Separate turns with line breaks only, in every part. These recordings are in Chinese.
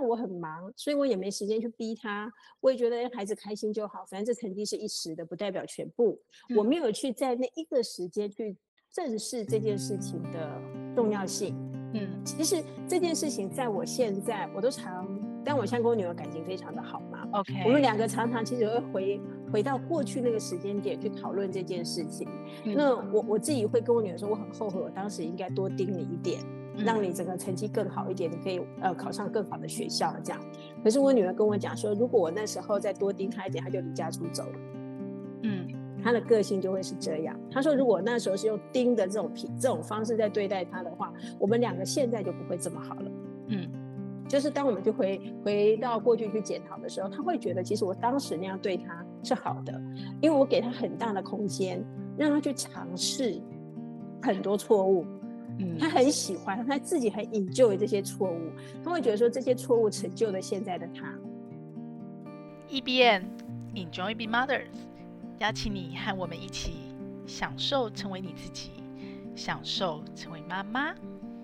上我很忙，所以我也没时间去逼他。我也觉得孩子开心就好，反正这成绩是一时的，不代表全部。嗯、我没有去在那一个时间去正视这件事情的重要性。嗯，其实这件事情在我现在我都常，但我现在跟我女儿感情非常的好嘛。OK，我们两个常常其实会回回到过去那个时间点去讨论这件事情。嗯、那我我自己会跟我女儿说，我很后悔，我当时应该多盯你一点。让你整个成绩更好一点，你可以呃考上更好的学校这样。可是我女儿跟我讲说，如果我那时候再多盯她一点，她就离家出走了。嗯，她的个性就会是这样。她说，如果那时候是用盯的这种品这种方式在对待她的话，我们两个现在就不会这么好了。嗯，就是当我们就回回到过去去检讨的时候，她会觉得其实我当时那样对她是好的，因为我给她很大的空间，让她去尝试很多错误。他很喜欢，他自己很引咎于这些错误，他会觉得说这些错误成就了现在的他。
E B N Enjoy Being Mothers，邀请你和我们一起享受成为你自己，享受成为妈妈。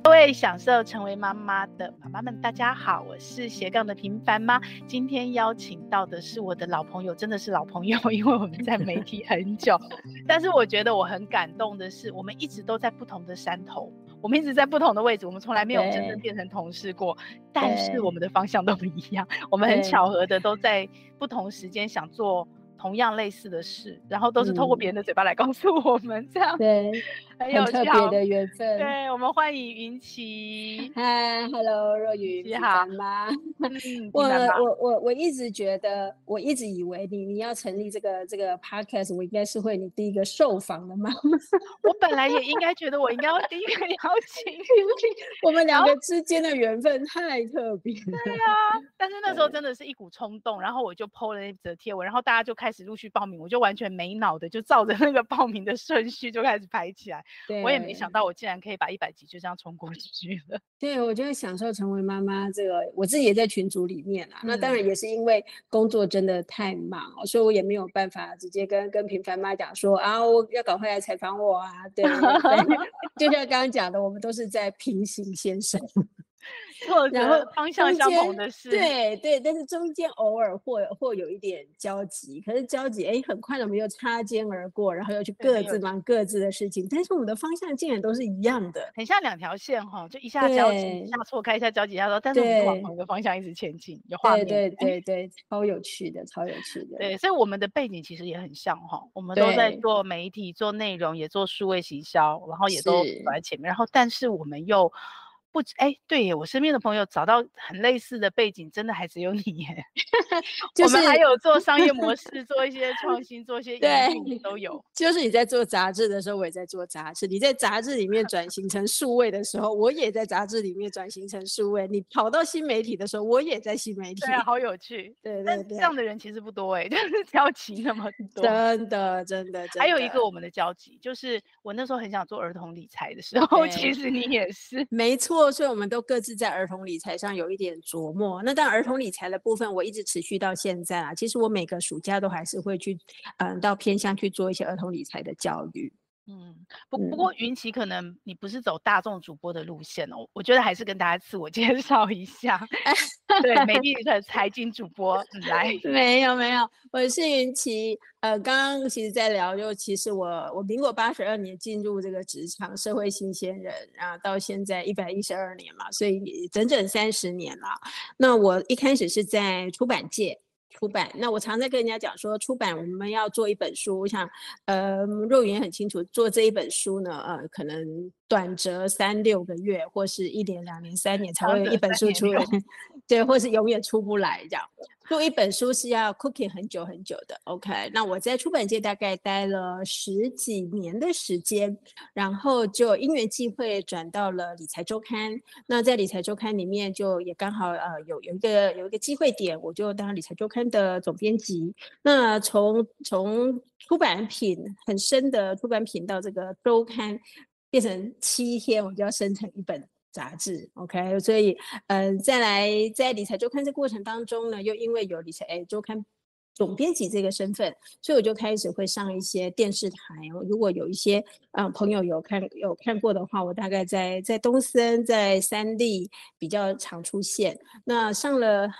各位享受成为妈妈的妈妈们，大家好，我是斜杠的平凡妈。今天邀请到的是我的老朋友，真的是老朋友，因为我们在媒体很久。但是我觉得我很感动的是，我们一直都在不同的山头，我们一直在不同的位置，我们从来没有真正变成同事过。但是我们的方向都不一样，我们很巧合的都在不同时间想做同样类似的事，然后都是透过别人的嘴巴来告诉我们这样。
对。很有特别的缘分，
对，我们欢迎云奇。
嗨，Hello，若云，你好吗？我我我我一直觉得，我一直以为你你要成立这个这个 podcast，我应该是会你第一个受访的妈妈。
我本来也应该觉得我应该要第一个邀请，
我们两个之间的缘分太特别。
对啊，但是那时候真的是一股冲动，然后我就 po 了那则贴文，然后大家就开始陆续报名，我就完全没脑的就照着那个报名的顺序就开始排起来。对我也没想到，我竟然可以把一百集就这样冲过去了。
对，我觉得享受成为妈妈这个，我自己也在群组里面啦。嗯、那当然也是因为工作真的太忙，所以我也没有办法直接跟跟平凡妈讲说啊，我要赶快来采访我啊。对，对 就像刚刚讲的，我们都是在平行线上。
然后方向相同的是，
对对，但是中间偶尔或或有一点交集，可是交集哎，很快的我们又擦肩而过，然后又去各自忙。各自的事情，但是我们的方向竟然都是一样的，
很像两条线哈，就一下交集，一下错开，一下交集，一下说，但是我们往同一个方向一直前进，有画面，
对对对，超有趣的，超有趣的，
对，所以我们的背景其实也很像哈，我们都在做媒体、做内容，也做数位行销，然后也都走在前面，然后但是我们又。不，哎，对耶，我身边的朋友找到很类似的背景，真的还只有你耶。就是、我们还有做商业模 式，做一些创新，做一些对，都有。
就是你在做杂志的时候，我也在做杂志；你在杂志里面 转型成数位的时候，我也在杂志里面转型成数位。你跑到新媒体的时候，我也在新媒体。
对啊，好有趣。对对对，这样的人其实不多哎，就是交集那么多。
真的真的。
还有一个我们的交集，就是我那时候很想做儿童理财的时候，其实你也是。
没错。所以我们都各自在儿童理财上有一点琢磨。那但，儿童理财的部分我一直持续到现在啊。其实我每个暑假都还是会去，嗯，到偏乡去做一些儿童理财的教育。
嗯，不不过云奇可能你不是走大众主播的路线哦，我觉得还是跟大家自我介绍一下。对，美丽的财经主播来，
没有没有，我是云奇。呃，刚刚其实在聊，就其实我我民国八十二年进入这个职场，社会新鲜人，然后到现在一百一十二年嘛，所以整整三十年了。那我一开始是在出版界。出版，那我常在跟人家讲说，出版我们要做一本书，我想，呃，若云很清楚，做这一本书呢，呃，可能短则三六个月，或是一年、两年、三年才会有一本书出来，对，或是永远出不来这样。做一本书是要 cooking 很久很久的，OK？那我在出版界大概待了十几年的时间，然后就因缘际会转到了理财周刊。那在理财周刊里面，就也刚好呃有有一个有一个机会点，我就当理财周刊的总编辑。那从从出版品很深的出版品到这个周刊，变成七天我就要生成一本。杂志，OK，所以，嗯、呃，再来在理财周刊这过程当中呢，又因为有理财哎周刊总编辑这个身份，所以我就开始会上一些电视台。如果有一些嗯、呃、朋友有看有看过的话，我大概在在东森、在三立比较常出现。那上了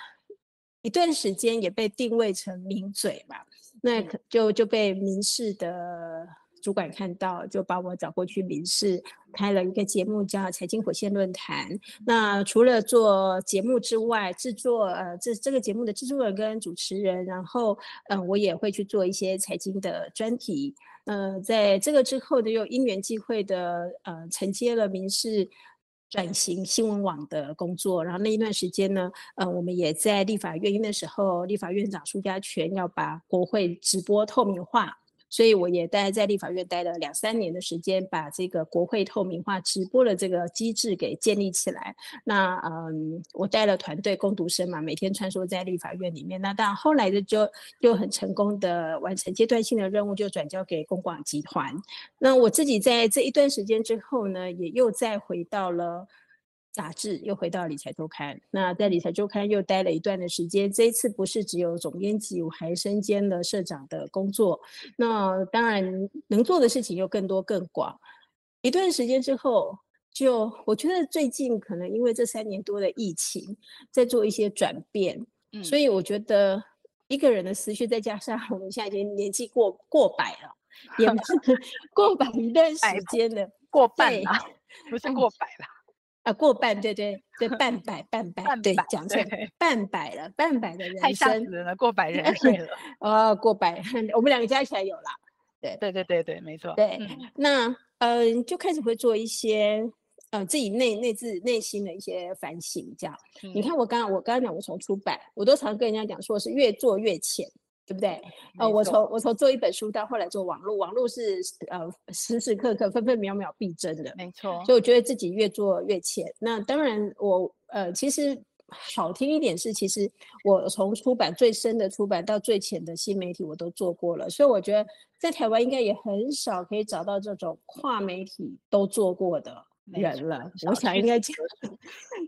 一段时间，也被定位成名嘴吧，那就就被民视的。主管看到就把我找过去民视开了一个节目叫《财经火线论坛》。那除了做节目之外，制作呃这这个节目的制作人跟主持人，然后嗯、我也会去做一些财经的专题。呃，在这个之后呢，又因缘际会的呃承接了民视转型新闻网的工作。然后那一段时间呢，呃我们也在立法院，因为那时候立法院长苏家全要把国会直播透明化。所以我也待在立法院待了两三年的时间，把这个国会透明化直播的这个机制给建立起来。那嗯，我带了团队工读生嘛，每天穿梭在立法院里面。那当然后来的就就很成功的完成阶段性的任务，就转交给公广集团。那我自己在这一段时间之后呢，也又再回到了。杂志又回到理财周刊，那在理财周刊又待了一段的时间。这一次不是只有总编辑，我还身兼了社长的工作。那当然能做的事情又更多更广。一段时间之后，就我觉得最近可能因为这三年多的疫情，在做一些转变。嗯，所以我觉得一个人的思绪，再加上 我们现在已经年纪过过百了，也 过百一段时间了，
过半了，不是过百了。
啊，过半，对对对，半百半百，对，讲错，半百了，半百的 人生，太吓
人了，过百人对了，
哦，过百，我们两个加起来有了，对。
对对对对，没错，
对，那嗯、呃，就开始会做一些呃自己内内自内心的一些反省，这样，嗯、你看我刚刚我刚刚讲我从出版，我都常跟人家讲说是越做越浅。对不对？呃，我从我从做一本书到后来做网络，网络是呃时时刻刻分分秒秒必争的，
没错。
所以我觉得自己越做越浅。那当然我，我呃其实好听一点是，其实我从出版最深的出版到最浅的新媒体我都做过了，所以我觉得在台湾应该也很少可以找到这种跨媒体都做过的。人了，我想应该这样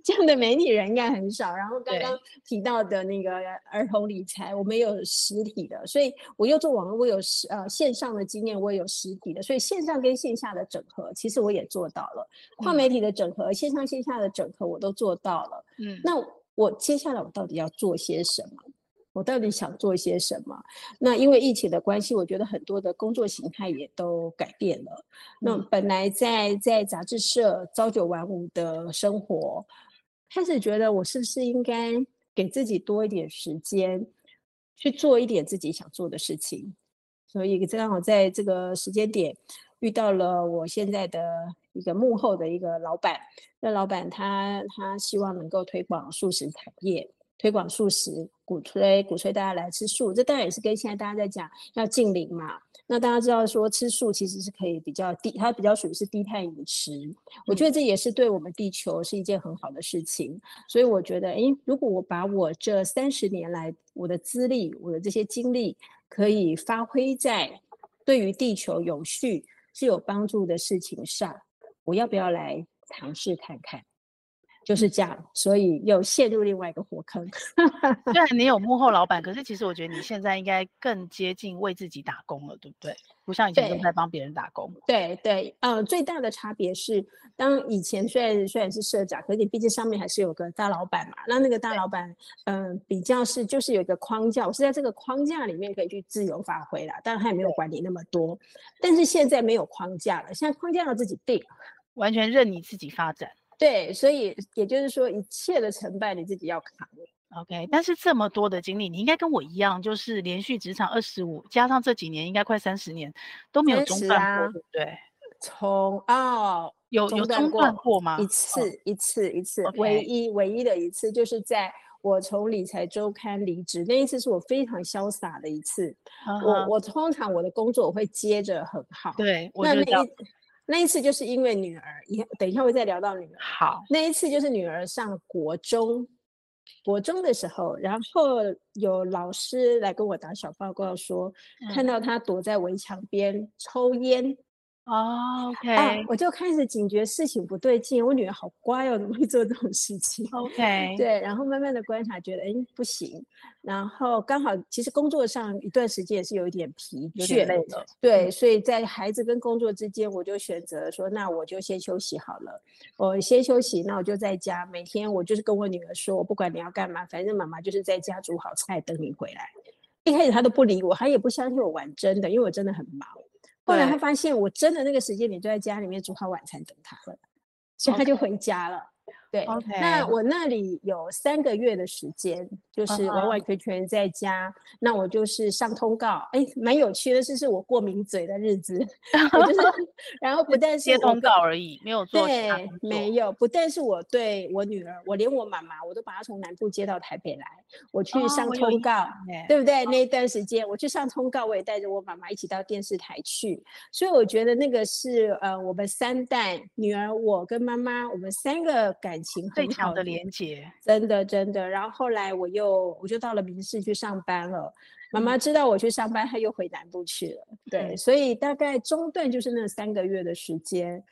这样的媒体人应该很少。然后刚刚提到的那个儿童理财，我们有实体的，所以我又做网络，我有实呃线上的经验，我也有实体的，所以线上跟线下的整合，其实我也做到了。跨媒体的整合，线上线下的整合，我都做到了。嗯，那我接下来我到底要做些什么？我到底想做一些什么？那因为疫情的关系，我觉得很多的工作形态也都改变了。那本来在在杂志社朝九晚五的生活，开始觉得我是不是应该给自己多一点时间，去做一点自己想做的事情？所以正好在这个时间点遇到了我现在的一个幕后的一个老板。那老板他他希望能够推广素食产业。推广素食，鼓吹鼓吹大家来吃素，这当然也是跟现在大家在讲要净零嘛。那大家知道说吃素其实是可以比较低，它比较属于是低碳饮食。我觉得这也是对我们地球是一件很好的事情。所以我觉得，诶，如果我把我这三十年来我的资历、我的这些经历，可以发挥在对于地球永续是有帮助的事情上，我要不要来尝试看看？就是这样，所以又陷入另外一个火坑。
虽然你有 幕后老板，可是其实我觉得你现在应该更接近为自己打工了，对不对？不像以前都在帮别人打工。
对对，呃，最大的差别是，当以前虽然虽然是社长，可是你毕竟上面还是有个大老板嘛。那那个大老板，嗯、呃，比较是就是有一个框架，我是在这个框架里面可以去自由发挥啦。当然他也没有管理那么多，但是现在没有框架了，现在框架要自己定，
完全任你自己发展。
对，所以也就是说，一切的成败你自己要扛。
OK，但是这么多的经历，你应该跟我一样，就是连续职场二十五，加上这几年，应该快三十年都没有中断过，啊、对不对？
从哦，
有有中断过吗？
一次，哦、一次，一次，唯一唯一的一次，就是在我从理财周刊离职那一次，是我非常潇洒的一次。Uh huh. 我我通常我的工作我会接着很好，
对，
那那一。那一次就是因为女儿，也等一下会再聊到女儿。
好，
那一次就是女儿上国中，国中的时候，然后有老师来跟我打小报告说，嗯、看到她躲在围墙边抽烟，
哦，OK，
啊，我就开始警觉事情不对劲，我女儿好乖哦，怎么会做这种事情
？OK，
对，然后慢慢的观察，觉得哎不行，然后刚好其实工作上一段时间也是有一点疲倦，
有点累了，
对，所以在孩子跟工作之间，我就选择说，那我就先休息好了，我先休息，那我就在家，每天我就是跟我女儿说，我不管你要干嘛，反正妈妈就是在家煮好菜等你回来。一开始她都不理我，她也不相信我玩真的，因为我真的很忙。后来他发现我真的那个时间点就在家里面煮好晚餐等他了，所以他就回家了。对，okay. 那我那里有三个月的时间，就是完完全全在家。Uh -huh. 那我就是上通告，哎，蛮有趣的是，是我过敏嘴的日子。我就是，然后不 但是
接通告而已，没有做。
对，没有。不但是我对我女儿，我连我妈妈，我都把她从南部接到台北来，我去上通告，oh, 对不对？Oh. 那一段时间我去上通告，我也带着我妈妈一起到电视台去。所以我觉得那个是呃，我们三代女儿，我跟妈妈，我们三个感。感情
最强的连接，
真的真的。然后后来我又我就到了民事去上班了。妈妈知道我去上班，她又回南部去了。对，所以大概中断就是那三个月的时间。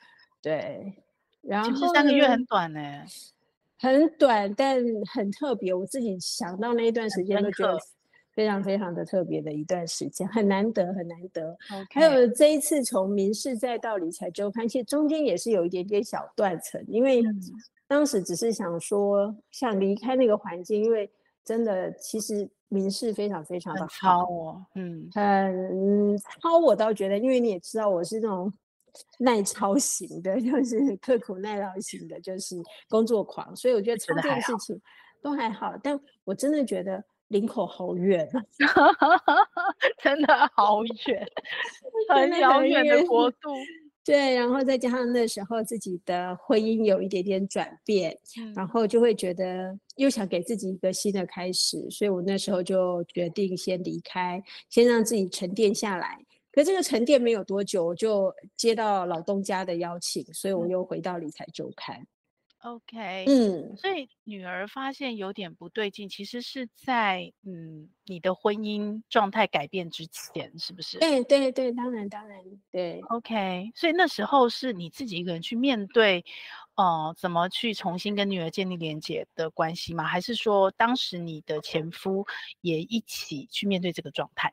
对，然后
三个月很短呢，
很短，但很特别。我自己想到那一段时间都觉得非常非常的特别的一段时间，很难得很难得。还有这一次从民事再到理财周刊，其实中间也是有一点点小断层，因为。嗯当时只是想说，想离开那个环境，因为真的，其实民事非常非常的
好哦，嗯，
很超。我倒觉得，因为你也知道，我是那种 耐操型的，就是刻苦耐劳型的，就是工作狂，所以我觉得操这件事情都还好。但我真的觉得林口好远，
真的好远，很遥远的国度。
对，然后再加上那时候自己的婚姻有一点点转变，嗯，然后就会觉得又想给自己一个新的开始，所以我那时候就决定先离开，先让自己沉淀下来。可这个沉淀没有多久，我就接到老东家的邀请，所以我又回到理财周刊。
OK，嗯，所以女儿发现有点不对劲，其实是在嗯你的婚姻状态改变之前，是不是？
对对对，当然当然，对。
OK，所以那时候是你自己一个人去面对，哦、呃，怎么去重新跟女儿建立连接的关系吗？还是说当时你的前夫也一起去面对这个状态？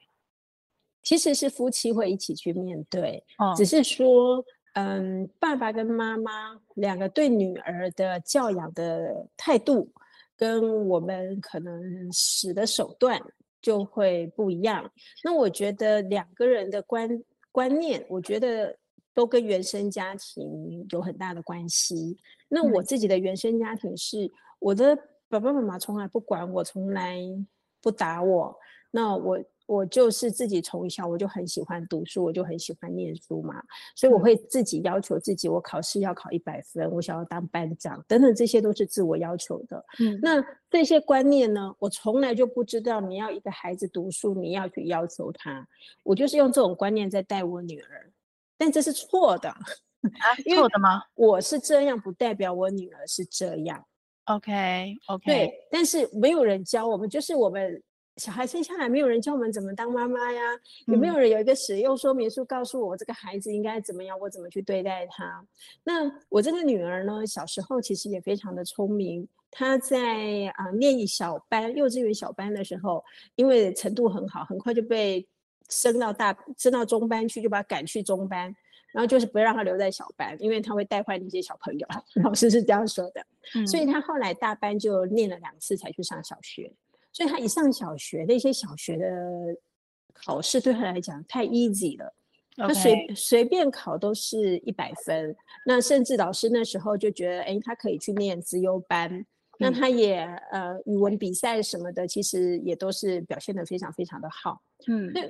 其实是夫妻会一起去面对，哦、只是说。嗯，爸爸跟妈妈两个对女儿的教养的态度，跟我们可能使的手段就会不一样。那我觉得两个人的观观念，我觉得都跟原生家庭有很大的关系。那我自己的原生家庭是，我的爸爸妈妈从来不管我，从来不打我。那我。我就是自己从小我就很喜欢读书，我就很喜欢念书嘛，所以我会自己要求自己，我考试要考一百分，我想要当班长等等，这些都是自我要求的。嗯，那这些观念呢，我从来就不知道你要一个孩子读书，你要去要求他，我就是用这种观念在带我女儿，但这是错的。
啊，错的吗？
我是这样，不代表我女儿是这样。
OK OK，
对，但是没有人教我们，就是我们。小孩生下来，没有人教我们怎么当妈妈呀？有没有人有一个使用说明书告诉我这个孩子应该怎么样，我怎么去对待他？那我这个女儿呢，小时候其实也非常的聪明。她在啊、呃、念小班、幼稚园小班的时候，因为程度很好，很快就被升到大升到中班去，就把她赶去中班，然后就是不会让她留在小班，因为她会带坏那些小朋友。老师是这样说的，嗯、所以她后来大班就念了两次才去上小学。所以他一上小学，那些小学的考试对他来讲太 easy 了.他随随便考都是一百分。那甚至老师那时候就觉得，哎，他可以去念资优班。嗯、那他也呃语文比赛什么的，其实也都是表现得非常非常的好。嗯，那，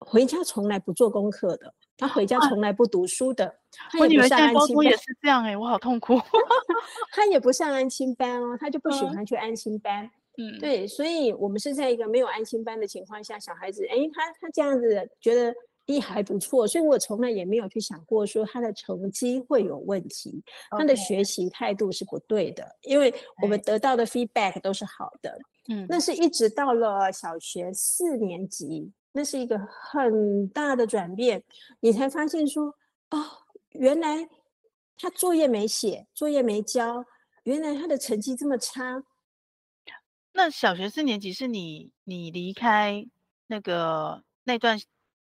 回家从来不做功课的，他回家从来不读书的。啊、
我女儿在高中也是这样哎、欸，我好痛苦。
他也不上安亲班哦，他就不喜欢去安亲班。嗯嗯，对，所以我们是在一个没有安心班的情况下，小孩子，哎，他他这样子觉得一还不错，所以我从来也没有去想过说他的成绩会有问题.他的学习态度是不对的，因为我们得到的 feedback 都是好的。嗯，那是一直到了小学四年级，那是一个很大的转变，你才发现说，哦，原来他作业没写，作业没交，原来他的成绩这么差。
那小学四年级是你你离开那个那段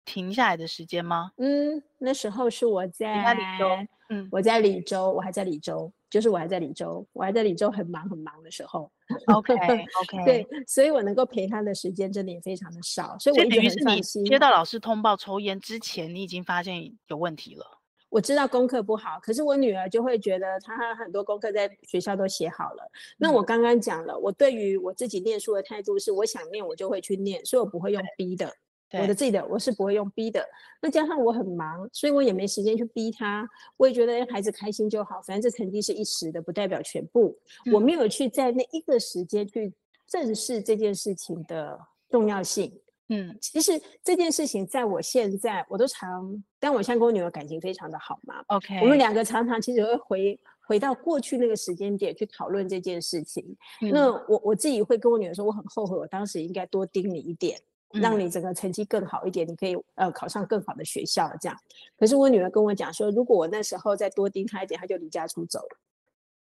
停下来的时间吗？
嗯，那时候是我在
李州，嗯，
我在李州，我还在李州，就是我还在李州，我还在李州很忙很忙的时候。
OK OK，
对，所以我能够陪他的时间真的也非常的少，所以我一直很放心。
接到老师通报抽烟之前，你已经发现有问题了。
我知道功课不好，可是我女儿就会觉得她很多功课在学校都写好了。嗯、那我刚刚讲了，我对于我自己念书的态度是，我想念我就会去念，所以我不会用逼的。我的自己的我是不会用逼的。那加上我很忙，所以我也没时间去逼他。我也觉得孩子开心就好，反正这成绩是一时的，不代表全部。嗯、我没有去在那一个时间去正视这件事情的重要性。嗯，其实这件事情在我现在我都常，但我现在跟我女儿感情非常的好嘛。
OK，
我们两个常常其实会回回到过去那个时间点去讨论这件事情。嗯、那我我自己会跟我女儿说，我很后悔，我当时应该多盯你一点，嗯、让你整个成绩更好一点，你可以呃考上更好的学校这样。可是我女儿跟我讲说，如果我那时候再多盯她一点，她就离家出走了。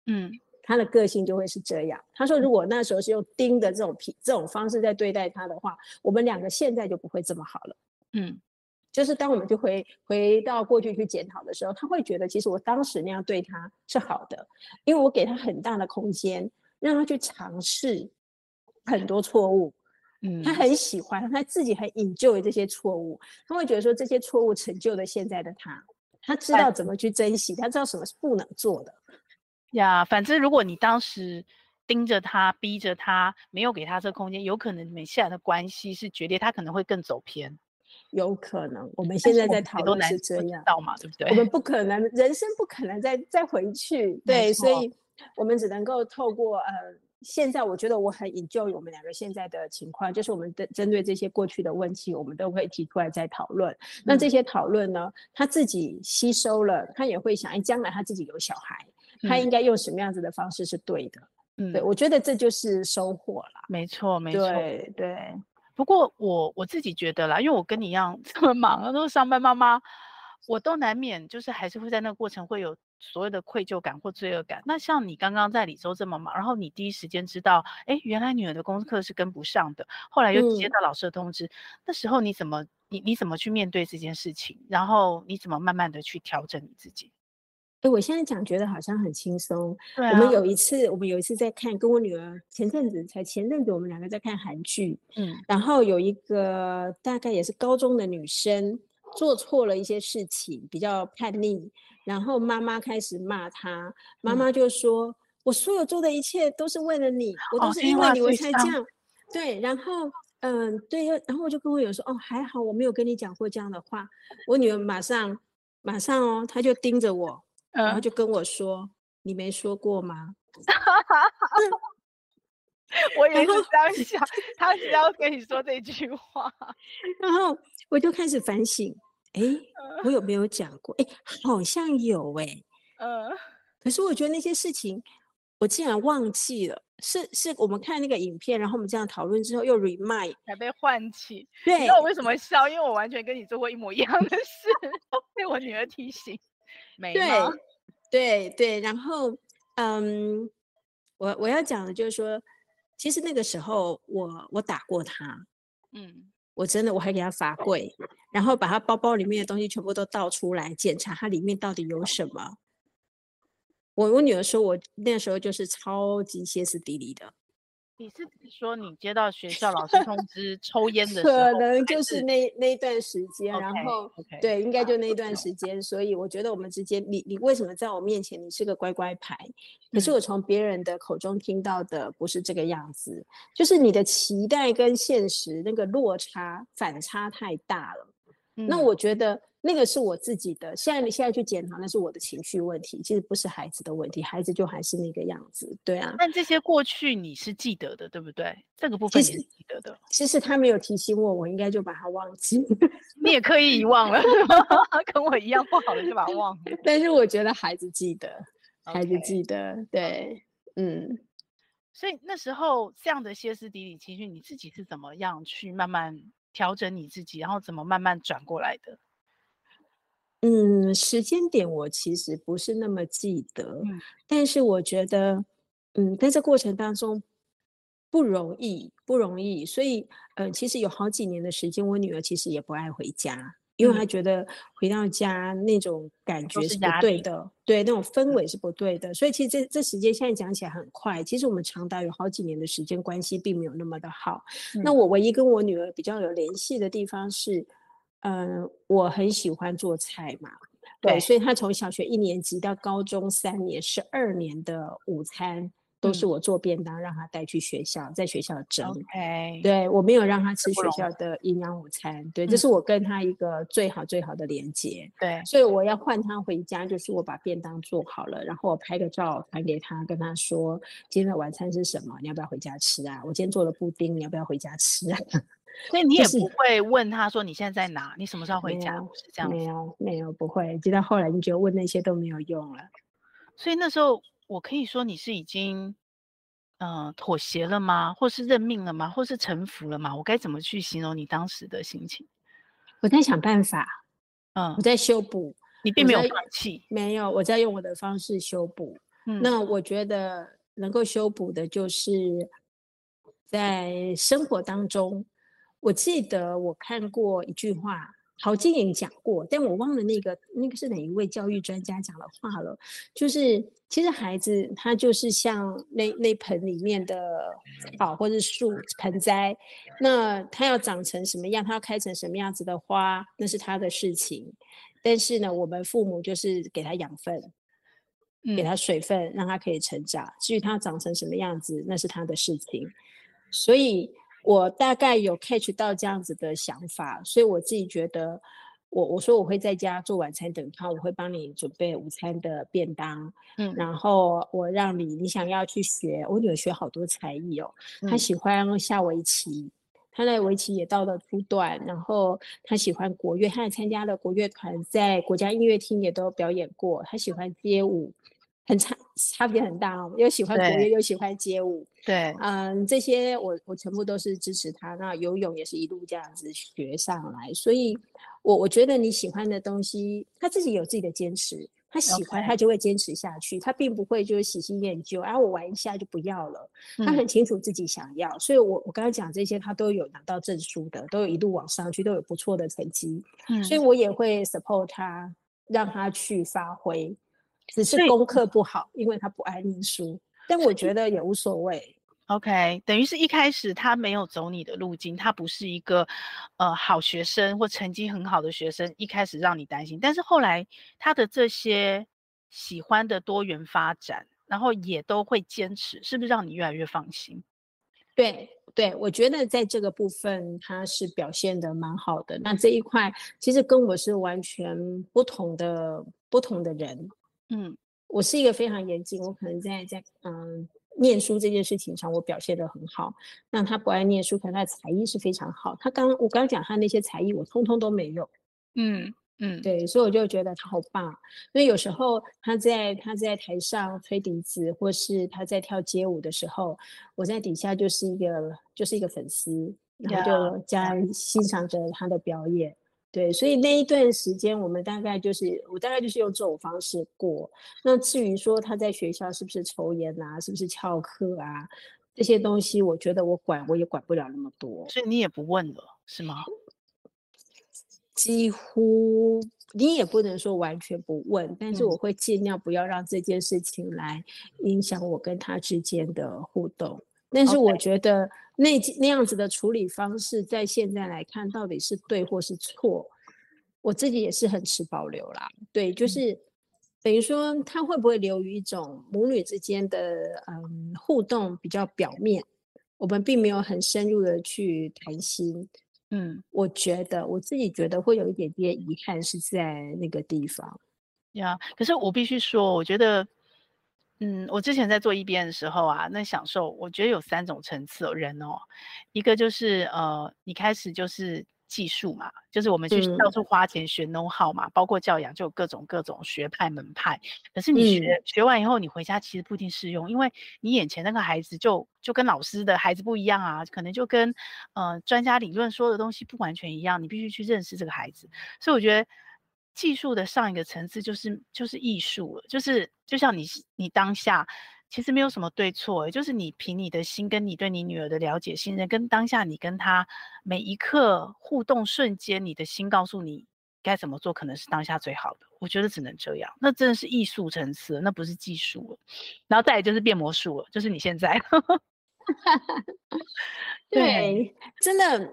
嗯。他的个性就会是这样。他说：“如果那时候是用盯的这种皮这种方式在对待他的话，我们两个现在就不会这么好了。”嗯，就是当我们就回回到过去去检讨的时候，他会觉得其实我当时那样对他是好的，因为我给他很大的空间，让他去尝试很多错误。嗯，他很喜欢，他自己很 enjoy 这些错误。他会觉得说这些错误成就了现在的他，他知道怎么去珍惜，他知道什么是不能做的。
呀，反正如果你当时盯着他、逼着他，没有给他这个空间，有可能你们现在的关系是决裂，他可能会更走偏。
有可能，我们现在在讨论是这样，
到嘛，对不对？
我们不可能，人生不可能再再回去，对，所以我们只能够透过呃，现在我觉得我很 enjoy 我们两个现在的情况，就是我们的针对这些过去的问题，我们都会提出来再讨论。嗯、那这些讨论呢，他自己吸收了，他也会想，哎，将来他自己有小孩。他应该用什么样子的方式是对的？嗯，对，我觉得这就是收获啦。
没错，没错，
对对。
不过我我自己觉得啦，因为我跟你一样 这么忙，都是上班妈妈，我都难免就是还是会在那个过程会有所谓的愧疚感或罪恶感。那像你刚刚在李州这么忙，然后你第一时间知道，哎，原来女儿的功课是跟不上的，后来又接到老师的通知，嗯、那时候你怎么你你怎么去面对这件事情？然后你怎么慢慢的去调整你自己？
哎，我现在讲觉得好像很轻松。对啊，我们有一次，我们有一次在看，跟我女儿前阵子才前阵子，我们两个在看韩剧。嗯，然后有一个大概也是高中的女生做错了一些事情，比较叛逆，然后妈妈开始骂她，妈妈就说：“嗯、我所有做的一切都是为了你，我都是因为你我才这样。”对，然后嗯，对，然后我就跟我女儿说：“哦，还好我没有跟你讲过这样的话。”我女儿马上马上哦，她就盯着我。然后就跟我说：“嗯、你没说过吗？”
我也是这样想，他是要跟你说这句话。
然后我就开始反省：哎，我有没有讲过？哎，好像有哎。嗯。可是我觉得那些事情，我竟然忘记了。是是，我们看那个影片，然后我们这样讨论之后，又 remind
才被唤起。
对。
你知道我为什么笑？因为我完全跟你做过一模一样的事，被我女儿提醒。
对对对，然后嗯，我我要讲的就是说，其实那个时候我我打过他，嗯，我真的我还给他罚跪，然后把他包包里面的东西全部都倒出来检查，他里面到底有什么。我我女儿说，我那时候就是超级歇斯底里的。
你是说你接到学校老师 通知抽烟的时候，
可能就是那那段时间，okay, 然后 okay, 对，应该就那段时间。所以我觉得我们之间，你你为什么在我面前你是个乖乖牌？可是我从别人的口中听到的不是这个样子，嗯、就是你的期待跟现实那个落差反差太大了。嗯、那我觉得。那个是我自己的，现在你现在去检查，那是我的情绪问题，其实不是孩子的问题，孩子就还是那个样子，对啊。
但这些过去你是记得的，对不对？这个部分你是记得的。
其实他没有提醒我，我应该就把它忘记。
你也刻意遗忘了，跟我一样不好的就把它忘了。
但是我觉得孩子记得，孩子记得.对，嗯。
所以那时候这样的歇斯底里情绪，你自己是怎么样去慢慢调整你自己，然后怎么慢慢转过来的？
嗯，时间点我其实不是那么记得，
嗯，
但是我觉得，嗯，在这过程当中不容易，不容易，所以，呃，其实有好几年的时间，我女儿其实也不爱回家。因为她觉得回到家那种感觉是不对的，对，那种氛围是不对的，所以其实这这时间现在讲起来很快，其实我们长达有好几年的时间关系并没有那么的好。嗯、那我唯一跟我女儿比较有联系的地方是，嗯、呃，我很喜欢做菜嘛，对，对，所以他从小学一年级到高中三年，十二年的午餐。都是我做便当，让他带去学校，在学校蒸。
Okay.
对，我没有让他吃学校的营养午餐。对，这是我跟他一个最好最好的连接。
对，
所以我要换他回家，就是我把便当做好了，然后我拍个照传给他，跟他说今天的晚餐是什么，你要不要回家吃啊？我今天做了布丁，你要不要回家吃啊？
所以你也不会问他说你现在在哪？你什么时候回家？是这样？
没有，没有，不会。直到后来，你觉得问那些都没有用了。
所以那时候。我可以说你是已经，呃，妥协了吗？或是认命了吗？或是臣服了吗？我该怎么去形容你当时的心情？
我在想办法，
嗯，
我在修补，
你并没有放弃，
没有，我在用我的方式修补。嗯，那我觉得能够修补的就是在生活当中。我记得我看过一句话。郝金颖讲过，但我忘了那个那个是哪一位教育专家讲的话了。就是其实孩子他就是像那那盆里面的草或者树盆栽，那他要长成什么样，他要开成什么样子的花，那是他的事情。但是呢，我们父母就是给他养分，给他水分，让他可以成长。至于他要长成什么样子，那是他的事情。所以。我大概有 catch 到这样子的想法，所以我自己觉得我，我我说我会在家做晚餐等他，我会帮你准备午餐的便当，嗯，然后我让你你想要去学，我女儿学好多才艺哦，她喜欢下围棋，她在围棋也到了初段，然后她喜欢国乐，她也参加了国乐团，在国家音乐厅也都表演过，她喜欢街舞。很差，差别很大哦，又喜欢国乐，又喜欢街舞。
对，
嗯，这些我我全部都是支持他。那游泳也是一路这样子学上来，所以我我觉得你喜欢的东西，他自己有自己的坚持，他喜欢他就会坚持下去他并不会就是喜新厌旧，然后我玩一下就不要了。他很清楚自己想要，嗯、所以我我刚刚讲这些，他都有拿到证书的，都有一路往上去，都有不错的成绩。嗯，所以我也会 support 他，让他去发挥。只是功课不好，因为他不爱念书，但我觉得也无所谓。
OK，等于是一开始他没有走你的路径，他不是一个呃好学生或成绩很好的学生，一开始让你担心，但是后来他的这些喜欢的多元发展，然后也都会坚持，是不是让你越来越放心？
对对，我觉得在这个部分他是表现的蛮好的。那这一块其实跟我是完全不同的不同的人。嗯，我是一个非常严谨，我可能在在嗯念书这件事情上，我表现得很好。那他不爱念书，可能他的才艺是非常好。他刚我刚刚讲他那些才艺，我通通都没有。
嗯嗯，
对，所以我就觉得他好棒。所以有时候他在他在台上吹笛子，或是他在跳街舞的时候，我在底下就是一个就是一个粉丝，然后就在欣赏着他的表演。对，所以那一段时间，我们大概就是我大概就是用这种方式过。那至于说他在学校是不是抽烟啊，是不是翘课啊，这些东西，我觉得我管我也管不了那么多。
所以你也不问了，是吗？
几乎你也不能说完全不问，但是我会尽量不要让这件事情来影响我跟他之间的互动。但是我觉得那那样子的处理方式，在现在来看，到底是对或是错，我自己也是很持保留啦。对，就是等于说，他会不会流于一种母女之间的嗯互动比较表面，我们并没有很深入的去谈心。嗯，我觉得我自己觉得会有一点点遗憾是在那个地方。
呀，yeah, 可是我必须说，我觉得。嗯，我之前在做一边的时候啊，那享受我觉得有三种层次的人哦，一个就是呃，你开始就是技术嘛，就是我们去到处花钱学 know how 嘛，嗯、包括教养就有各种各种学派门派。可是你学、嗯、学完以后，你回家其实不一定适用，因为你眼前那个孩子就就跟老师的孩子不一样啊，可能就跟呃专家理论说的东西不完全一样，你必须去认识这个孩子。所以我觉得技术的上一个层次就是就是艺术了，就是就像你你当下其实没有什么对错，就是你凭你的心跟你对你女儿的了解信任，跟当下你跟她每一刻互动瞬间，你的心告诉你该怎么做，可能是当下最好的。我觉得只能这样，那真的是艺术层次，那不是技术了。然后再来就是变魔术了，就是你现在。
对，对，真的，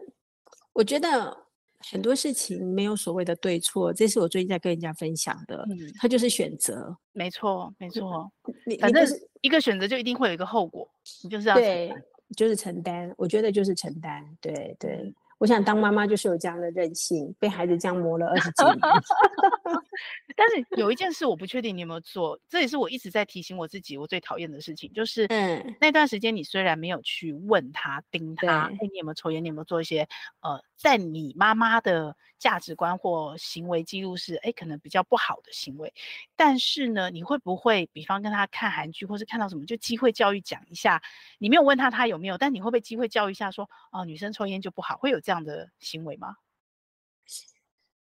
我觉得很多事情没有所谓的对错，这是我最近在跟人家分享的。嗯，它就是选择，
没错，没错。你反正一个选择就一定会有一个后果，你就是要
对，就是承担。我觉得就是承担，对对。我想当妈妈就是有这样的任性，被孩子这样磨了二十几年。
但是有一件事我不确定你有没有做，这也是我一直在提醒我自己，我最讨厌的事情就是，嗯，那段时间你虽然没有去问他、盯他，哎，你有没有抽烟？你有没有做一些呃，在你妈妈的价值观或行为记录是，哎，可能比较不好的行为，但是呢，你会不会，比方跟他看韩剧，或是看到什么，就机会教育讲一下？你没有问他他有没有，但你会不会机会教育一下说，哦，女生抽烟就不好，会有这样的行为吗？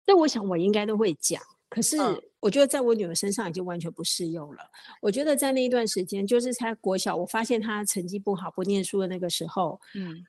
那我想我应该都会讲。可是我觉得在我女儿身上已经完全不适用了。我觉得在那一段时间，就是她国小，我发现她成绩不好、不念书的那个时候，嗯，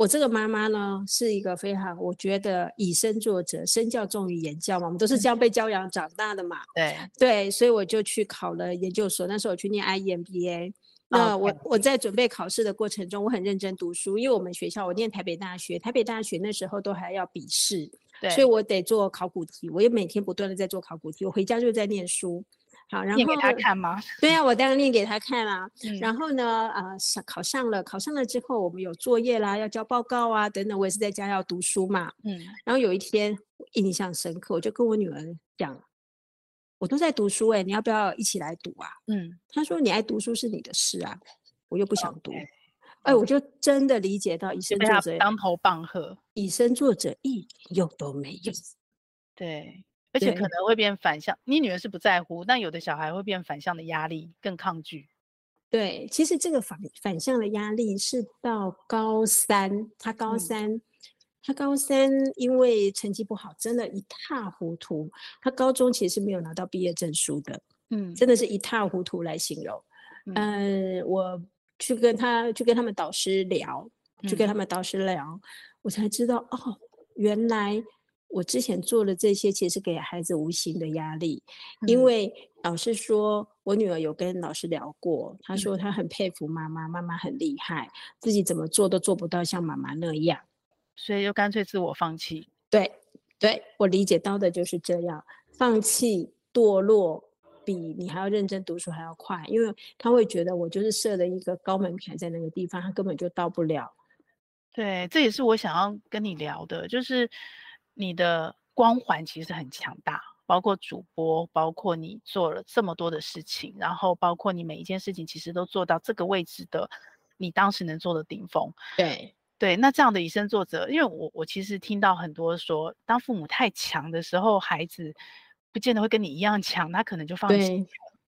我这个妈妈呢是一个非常，我觉得以身作则，身教重于言教嘛，我们都是这样被教养长大的嘛。对对，所以我就去考了研究所。那时候我去念 IEMBA。那我我在准备考试的过程中，我很认真读书，因为我们学校我念台北大学，台北大学那时候都还要笔试，对，所以我得做考古题，我也每天不断的在做考古题，我回家就在念书。好，然后念
给他看吗？
对呀、啊，我当然念给他看啦、啊嗯。然后呢，呃，考上了，考上了之后，我们有作业啦，要交报告啊，等等，我也是在家要读书嘛。嗯。然后有一天印象深刻，我就跟我女儿讲。我都在读书哎、欸，你要不要一起来读啊？嗯，她说你爱读书是你的事啊，我又不想读，哎、我就真的理解到以身作则，
当头棒喝，
以身作则一点用都没有。
对，而且可能会变反向。你女儿是不在乎，但有的小孩会变反向的压力，更抗拒。
对，其实这个反反向的压力是到高三，他高三。嗯他高三因为成绩不好，真的一塌糊涂。他高中其实是没有拿到毕业证书的，嗯，真的是一塌糊涂来形容。嗯，呃、我去跟他去跟他们导师聊，去跟他们导师聊，嗯、我才知道哦，原来我之前做的这些其实给孩子无形的压力。嗯、因为老师说我女儿有跟老师聊过，她说她很佩服妈妈，妈妈很厉害，自己怎么做都做不到像妈妈那样。
所以就干脆自我放弃。
对，对我理解到的就是这样，放弃堕落比你还要认真读书还要快，因为他会觉得我就是设了一个高门槛在那个地方，他根本就到不了。
对，这也是我想要跟你聊的，就是你的光环其实很强大，包括主播，包括你做了这么多的事情，然后包括你每一件事情其实都做到这个位置的，你当时能做的顶峰。
对。
对，那这样的以身作则，因为我我其实听到很多说，当父母太强的时候，孩子不见得会跟你一样强，他可能就放弃。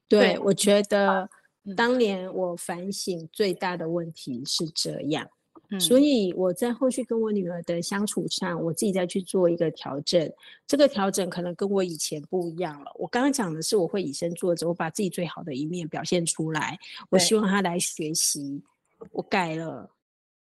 对，对我觉得当年我反省最大的问题是这样，嗯，所以我在后续跟我女儿的相处上，我自己再去做一个调整。这个调整可能跟我以前不一样了。我刚刚讲的是我会以身作则，我把自己最好的一面表现出来，我希望她来学习，我改了。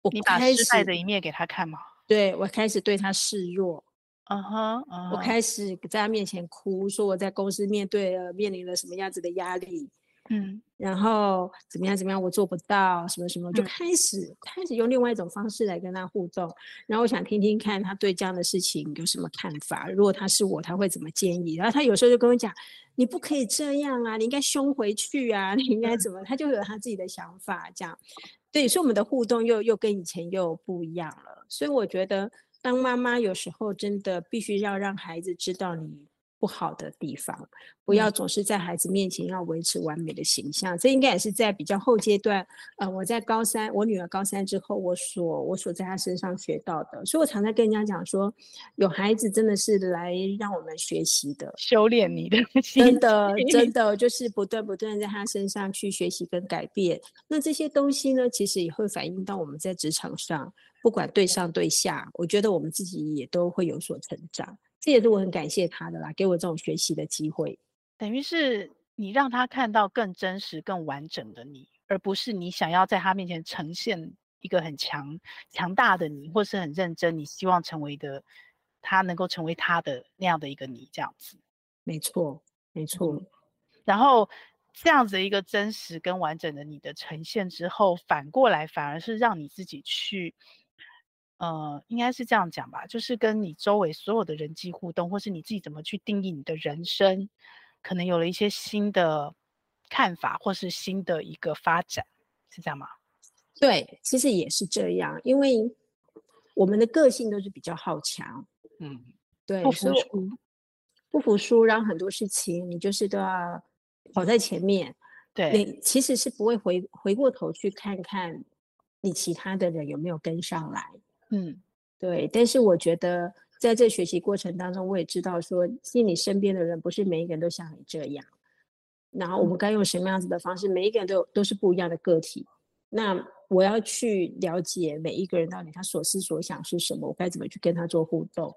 我
你把失败的一面给她看吗？
对，我开始对她示弱，
嗯哼，嗯，
我开始在他面前哭，说我在公司面对了面临了什么样子的压力，嗯，然后怎么样怎么样，我做不到什么什么，就开始、嗯、开始用另外一种方式来跟他互动，然后我想听听看他对这样的事情有什么看法，如果他是我，他会怎么建议？然后他有时候就跟我讲，你不可以这样啊，你应该凶回去啊，你应该怎么？他就会有他自己的想法，这样。对，所以我们的互动又又跟以前又不一样了。所以我觉得，当妈妈有时候真的必须要让孩子知道你不好的地方，不要总是在孩子面前要维持完美的形象。这应该也是在比较后阶段，呃，我在高三，我女儿高三之后，我所我所在她身上学到的。所以我常常跟人家讲说，有孩子真的是来让我们学习的，
修炼你的，
真的真的就是不断不断在她身上去学习跟改变。那这些东西呢，其实也会反映到我们在职场上，不管对上对下，我觉得我们自己也都会有所成长。这也是我很感谢他的啦，给我这种学习的机会。
等于是你让他看到更真实、更完整的你，而不是你想要在他面前呈现一个很强、强大的你，或是很认真，你希望成为的他能够成为他的那样的一个你，这样子。
没错，没错。
嗯，然后这样子一个真实跟完整的你的呈现之后，反过来反而是让你自己去。呃，应该是这样讲吧，就是跟你周围所有的人际互动，或是你自己怎么去定义你的人生，可能有了一些新的看法，或是新的一个发展，是这样吗？
对，其实也是这样，因为我们的个性都是比较好强，嗯，对，
不服输，
不服输，然后很多事情你就是都要跑在前面，
对，
你其实是不会回回过头去看看你其他的人有没有跟上来。嗯，对，但是我觉得在这学习过程当中，我也知道说，其实你身边的人不是每一个人都像你这样，然后我们该用什么样子的方式，每一个人都都是不一样的个体。那我要去了解每一个人到底他所思所想是什么，我该怎么去跟他做互动，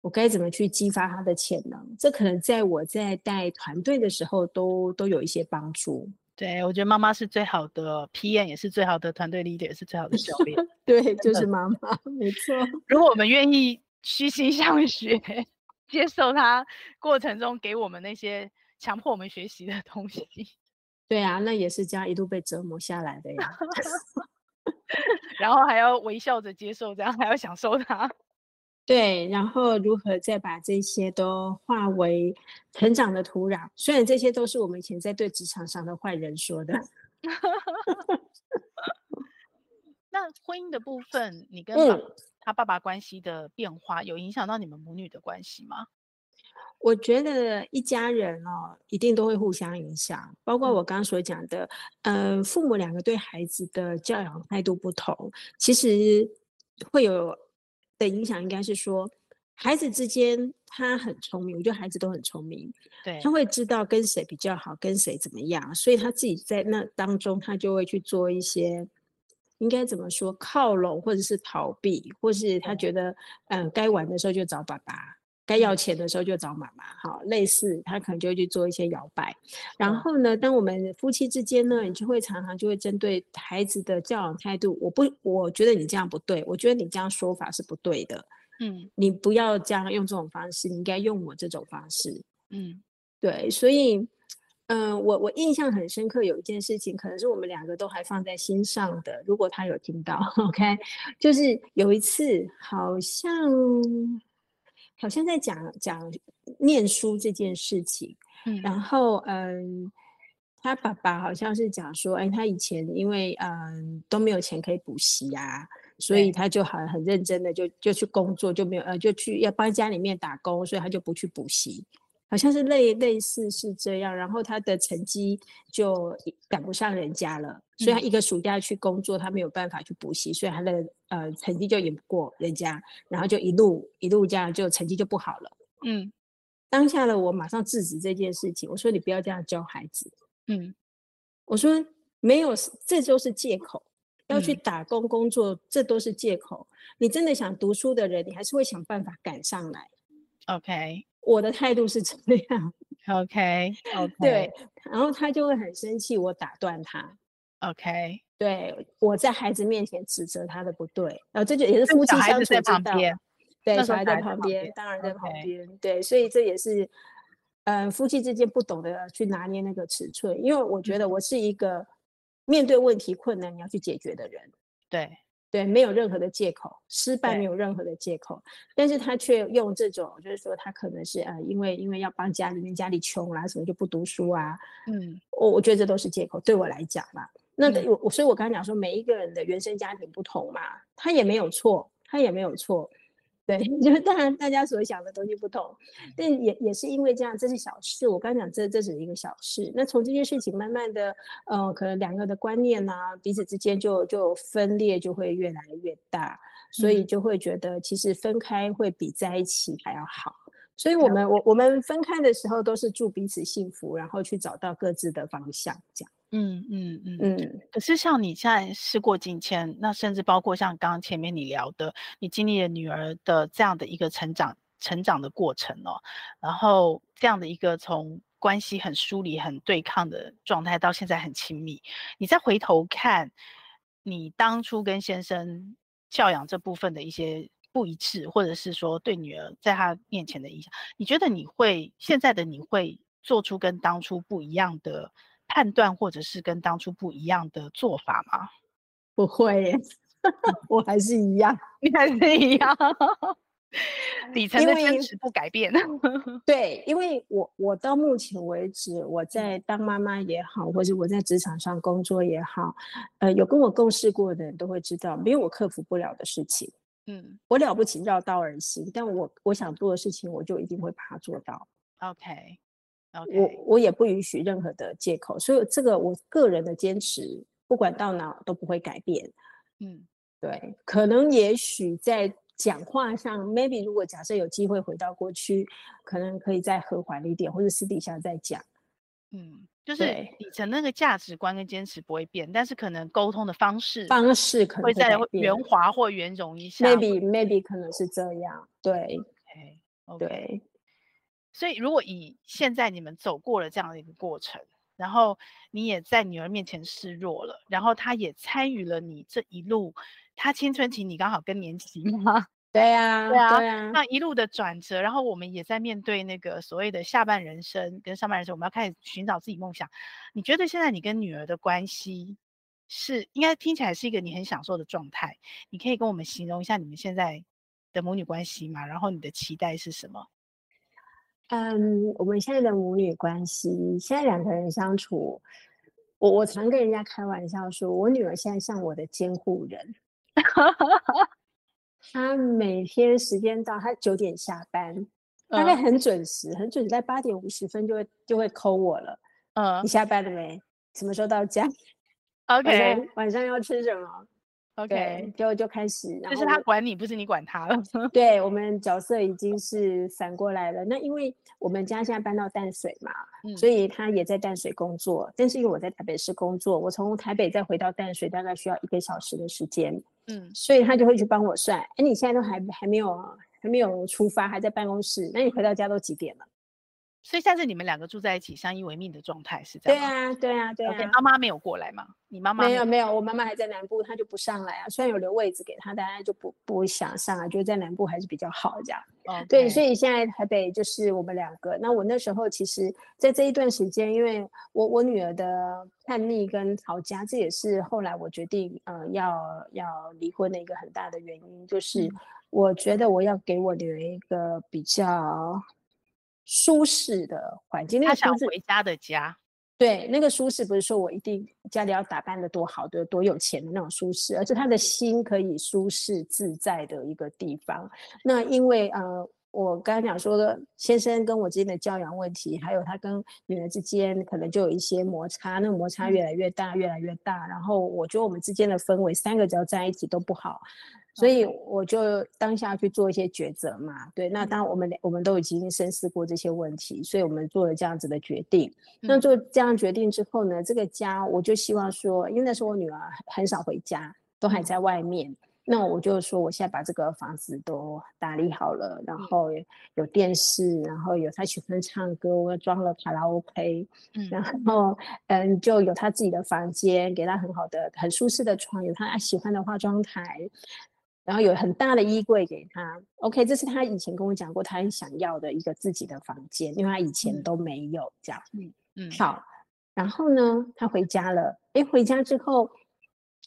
我该怎么去激发他的潜能，这可能在我在带团队的时候都都有一些帮助。
对，我觉得妈妈是最好的 PM，也是最好的团队 leader，也是最好的教练。
对，就是妈妈，没错。
如果我们愿意虚心向学，接受他过程中给我们那些强迫我们学习的东西，
对啊，那也是这样一路被折磨下来的呀。
然后还要微笑着接受，这样还要享受它。
对，然后如何再把这些都化为成长的土壤？虽然这些都是我们以前在对职场上的坏人说的。
那婚姻的部分，你跟他爸爸关系的变化，有影响到你们母女的关系吗？
我觉得一家人哦，一定都会互相影响，包括我刚刚所讲的，嗯、呃，父母两个对孩子的教养态度不同，其实会有。的影响应该是说，孩子之间他很聪明，我觉得孩子都很聪明，
对，
他会知道跟谁比较好，跟谁怎么样，所以他自己在那当中，他就会去做一些应该怎么说靠拢，或者是逃避，或是他觉得嗯该玩的时候就找爸爸。该要钱的时候就找妈妈，好，类似他可能就会去做一些摇摆。然后呢，当我们夫妻之间呢，你就会常常就会针对孩子的教养态度，我不，我觉得你这样不对，我觉得你这样说法是不对的，嗯，你不要这样用这种方式，你应该用我这种方式，嗯，对，所以，嗯、呃，我我印象很深刻，有一件事情，可能是我们两个都还放在心上的，如果他有听到，OK，就是有一次好像。好像在讲讲念书这件事情，嗯，然后嗯，他爸爸好像是讲说，哎，他以前因为嗯都没有钱可以补习啊，所以他就很很认真的就就去工作，就没有呃就去要帮家里面打工，所以他就不去补习。好像是类类似是这样，然后他的成绩就赶不上人家了，所以他一个暑假去工作，他没有办法去补习，所以他的呃成绩就赢不过人家，然后就一路一路这样就成绩就不好了。嗯，当下的我马上制止这件事情，我说你不要这样教孩子。嗯，我说没有，这都是借口，要去打工工作，这都是借口。你真的想读书的人，你还是会想办法赶上来。
OK。
我的态度是这样
，OK，OK，、okay, okay.
对，然后他就会很生气，我打断他
，OK，
对，我在孩子面前指责他的不对，然后这就也是夫妻相处之道，对，小孩在旁边，当然在旁边.对，所以这也是，嗯、呃，夫妻之间不懂得去拿捏那个尺寸，因为我觉得我是一个面对问题困难你要去解决的人，
对。
对，没有任何的借口，失败没有任何的借口，但是他却用这种，就是说他可能是呃，因为因为要帮家里面家里穷啦，什么就不读书啊，嗯，我我觉得这都是借口，对我来讲嘛，那我所以我刚才讲说，每一个人的原生家庭不同嘛，他也没有错，他也没有错。对，就是当然大家所想的东西不同，但也也是因为这样，这是小事。我刚讲这这只是一个小事，那从这件事情慢慢的，呃，可能两个的观念啊，彼此之间就就分裂就会越来越大，所以就会觉得其实分开会比在一起还要好。所以我们我我们分开的时候都是祝彼此幸福，然后去找到各自的方向，这样。
嗯嗯嗯嗯。可是像你现在事过境迁，那甚至包括像刚刚前面你聊的，你经历了女儿的这样的一个成长成长的过程哦，然后这样的一个从关系很疏离、很对抗的状态，到现在很亲密。你再回头看，你当初跟先生教养这部分的一些不一致，或者是说对女儿在他面前的影响，你觉得你会现在的你会做出跟当初不一样的判断，或者是跟当初不一样的做法吗？
不会，我还是一样，
你还是一样。底层的坚持不改变。
对，因为我我到目前为止，我在当妈妈也好，或者我在职场上工作也好，呃，有跟我共事过的人都会知道，没有我克服不了的事情。嗯，我了不起绕道而行，但我我想做的事情，我就一定会把它做到。
Okay.
我我也不允许任何的借口，所以这个我个人的坚持，不管到哪都不会改变。嗯，对，可能也许在。讲话上，maybe 如果假设有机会回到过去，可能可以再和缓一点，或者私底下再讲。
嗯，就是底层那个价值观跟坚持不会变，但是可能沟通的方式
方式可能会
再圆滑或圆融一下。
maybe maybe 可能是这样。对
，okay, okay. 对。所以如果以现在你们走过了这样的一个过程，然后你也在女儿面前示弱了，然后她也参与了你这一路。她青春期，你刚好更年期吗？
对呀，对啊，对啊。
那一路的转折，然后我们也在面对那个所谓的下半人生跟上半人生，我们要开始寻找自己梦想。你觉得现在你跟女儿的关系是应该听起来是一个你很享受的状态？你可以跟我们形容一下你们现在的母女关系吗？然后你的期待是什么？
嗯，我们现在的母女关系，现在两个人相处，我我常跟人家开玩笑说，我女儿现在像我的监护人。她每天时间到，她九点下班，大概很准时，嗯、很准时，在八点五十分就会就会 call 我了。嗯，你下班了没？什么时候到家
？OK，晚
上，晚上要吃什么？OK，就就开始，
就是他管你，不是你管他了。
对，我们角色已经是反过来了。那因为我们家现在搬到淡水嘛，嗯、所以他也在淡水工作。但是因为我在台北市工作，我从台北再回到淡水，大概需要一个小时的时间。嗯，所以他就会去帮我算。哎，你现在都还还没有还没有出发，还在办公室，那你回到家都几点了？
所以现在你们两个住在一起，相依为命的状态是这样。
对啊，对啊，对啊。
Okay, 妈妈没有过来吗？你妈妈没有
没有，没有，我妈妈还在南部，她就不上来啊。虽然有留位置给她，但她就不不想上来，觉得在南部还是比较好这样。Okay. 对，所以现在台北就是我们两个。那我那时候其实，在这一段时间，因为我我女儿的叛逆跟吵架，这也是后来我决定呃要要离婚的一个很大的原因，就是我觉得我要给我女儿一个比较。舒适的环境，那个、
他想回家的家，
对，那个舒适不是说我一定家里要打扮得多好，的多有钱的那种舒适，而是他的心可以舒适自在的一个地方。那因为呃，我刚才讲说的先生跟我之间的教养问题，还有他跟女儿之间可能就有一些摩擦，那摩擦越来越大，越来越大，然后我觉得我们之间的氛围，三个只要在一起都不好。所以我就当下去做一些抉择嘛，对，那当然我们俩我们都已经深思过这些问题，所以我们做了这样子的决定。那做这样决定之后呢，这个家我就希望说，因为那时候我女儿很少回家，都还在外面，那我就说我现在把这个房子都打理好了，然后有电视，然后有她喜欢唱歌，我装了卡拉 OK，然后嗯就有她自己的房间，给她很好的很舒适的床，有她喜欢的化妆台。然后有很大的衣柜给他，OK，这是他以前跟我讲过，他很想要的一个自己的房间，因为他以前都没有这样。嗯嗯。好，然后呢，他回家了。哎，回家之后，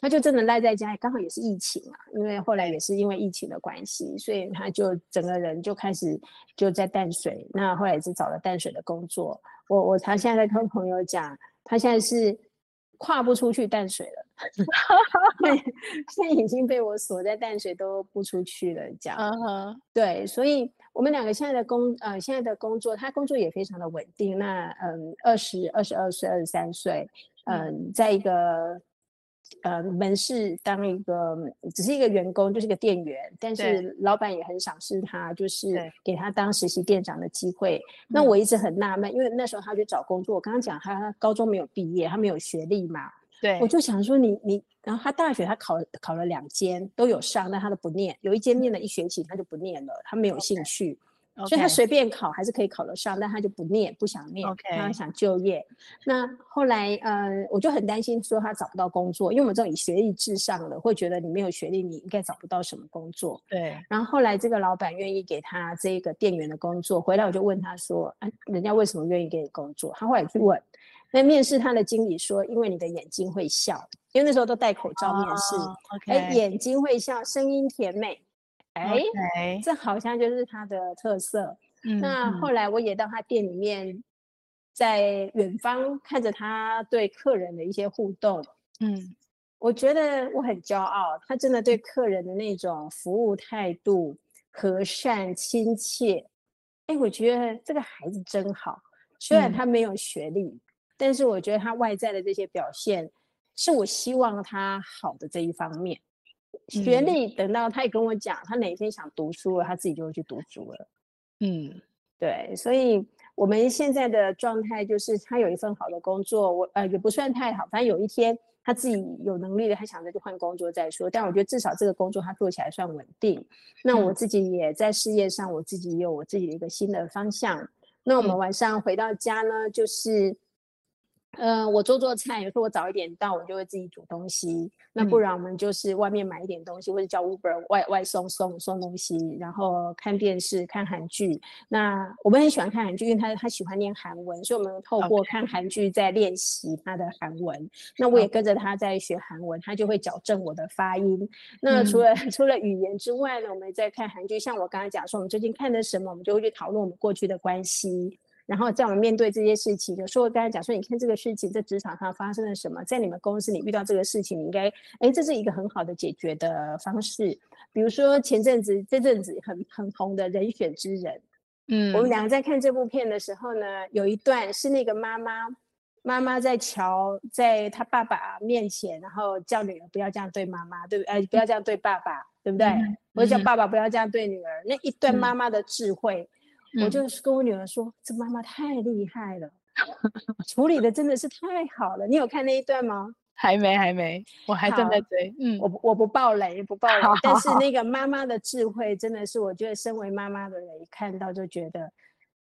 他就真的赖在家，刚好也是疫情嘛，因为后来也是因为疫情的关系，所以他就整个人就开始就在淡水。那后来也是找了淡水的工作。我我他现在在跟朋友讲，他现在是。跨不出去淡水了，现在已经被我锁在淡水都不出去了，这样。Uh huh. 对，所以我们两个现在的工呃现在的工作，他工作也非常的稳定。那嗯，二十二十二岁、二十三岁，嗯，在一个。呃，门市当一个只是一个员工，就是个店员，但是老板也很赏识他，就是给他当实习店长的机会。那我一直很纳闷，因为那时候他去找工作，我刚刚讲他高中没有毕业，他没有学历嘛，
对，
我就想说你你，然后他大学他考考了两间都有上，但他都不念，有一间念了一学期他就不念了，他没有兴趣。Okay. 所以他随便考还是可以考得上，但他就不念，不想念.他想就业。那后来，呃，我就很担心说他找不到工作，因为我们这种以学历至上的，会觉得你没有学历，你应该找不到什么工作。
对。
然后后来这个老板愿意给他这个店员的工作，回来我就问他说：“啊，人家为什么愿意给你工作？”他后来去问，那面试他的经理说：“因为你的眼睛会笑，因为那时候都戴口罩面试，哎、oh, 眼睛会笑，声音甜美。”哎、这好像就是他的特色。嗯。那后来我也到他店里面，在远方看着他对客人的一些互动。嗯，我觉得我很骄傲，他真的对客人的那种服务态度和善亲切。哎，我觉得这个孩子真好。虽然他没有学历，嗯，但是我觉得他外在的这些表现，是我希望他好的这一方面。学历等到他也跟我讲，他哪一天想读书了，他自己就会去读书了。嗯，对，所以我们现在的状态就是他有一份好的工作，我呃也不算太好，反正有一天他自己有能力了，他想着就换工作再说。但我觉得至少这个工作他做起来算稳定。那我自己也在事业上，我自己也有我自己的一个新的方向。那我们晚上回到家呢，就是。嗯、呃，我做做菜，有时候我早一点到，我就会自己煮东西。那不然我们就是外面买一点东西，或者叫 Uber 外外送送送东西，然后看电视看韩剧。那我们很喜欢看韩剧，因为他他喜欢念韩文，所以我们透过看韩剧在练习他的韩文。那我也跟着他在学韩文，他就会矫正我的发音。那除了、嗯、除了语言之外呢，我们在看韩剧，像我刚才讲说，我们最近看的什么，我们就会去讨论我们过去的关系。然后在我们面对这些事情，有时候我刚才讲说，你看这个事情在职场上发生了什么，在你们公司你遇到这个事情，你应该，哎，这是一个很好的解决的方式。比如说前阵子这阵子很很红的人选之人，嗯，我们两个在看这部片的时候呢，有一段是那个妈妈，妈妈在乔在她爸爸面前，然后叫女儿不要这样对妈妈，对不对？哎，不要这样对爸爸，对不对？或、嗯、者叫爸爸不要这样对女儿，嗯、那一段妈妈的智慧。我就是跟我女儿说，嗯、这妈妈太厉害了，处理的真的是太好了。你有看那一段吗？
还没，还没，我还正在追。嗯，
我我不爆雷，不爆雷。但是那个妈妈的智慧，真的是我觉得身为妈妈的人一看到就觉得。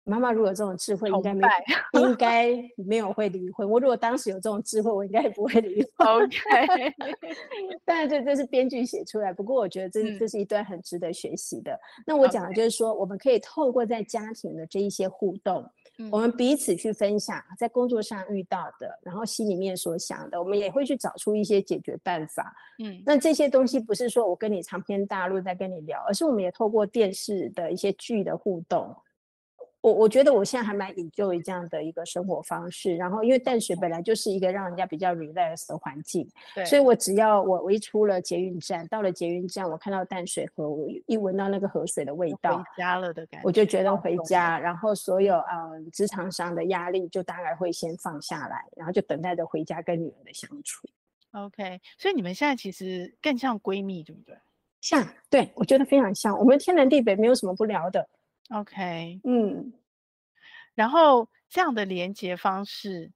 妈妈如果有这种智慧，应该没 应该没有会离婚。我如果当时有这种智慧，我应该也不会离婚。OK，但是这这是编剧写出来。不过我觉得这、嗯、这是一段很值得学习的。那我讲的就是说，我们可以透过在家庭的这一些互动，嗯、我们彼此去分享在工作上遇到的，然后心里面所想的，我们也会去找出一些解决办法。嗯，那这些东西不是说我跟你长篇大论在跟你聊，而是我们也透过电视的一些剧的互动。我我觉得我现在还蛮 enjoy 这样的一个生活方式，然后因为淡水本来就是一个让人家比较 relax 的环境，对，所以我只要我我一出了捷运站，到了捷运站，我看到淡水河，我一闻到那个河水的味道，
回家了的感觉，
我就觉得回家，然后所有呃职场上的压力就大概会先放下来，然后就等待着回家跟女儿的相处。
OK，所以你们现在其实更像闺蜜，对不对？
像，对，我觉得非常像，我们天南地北没有什么不聊的。
OK，嗯，然后这样的连接方式，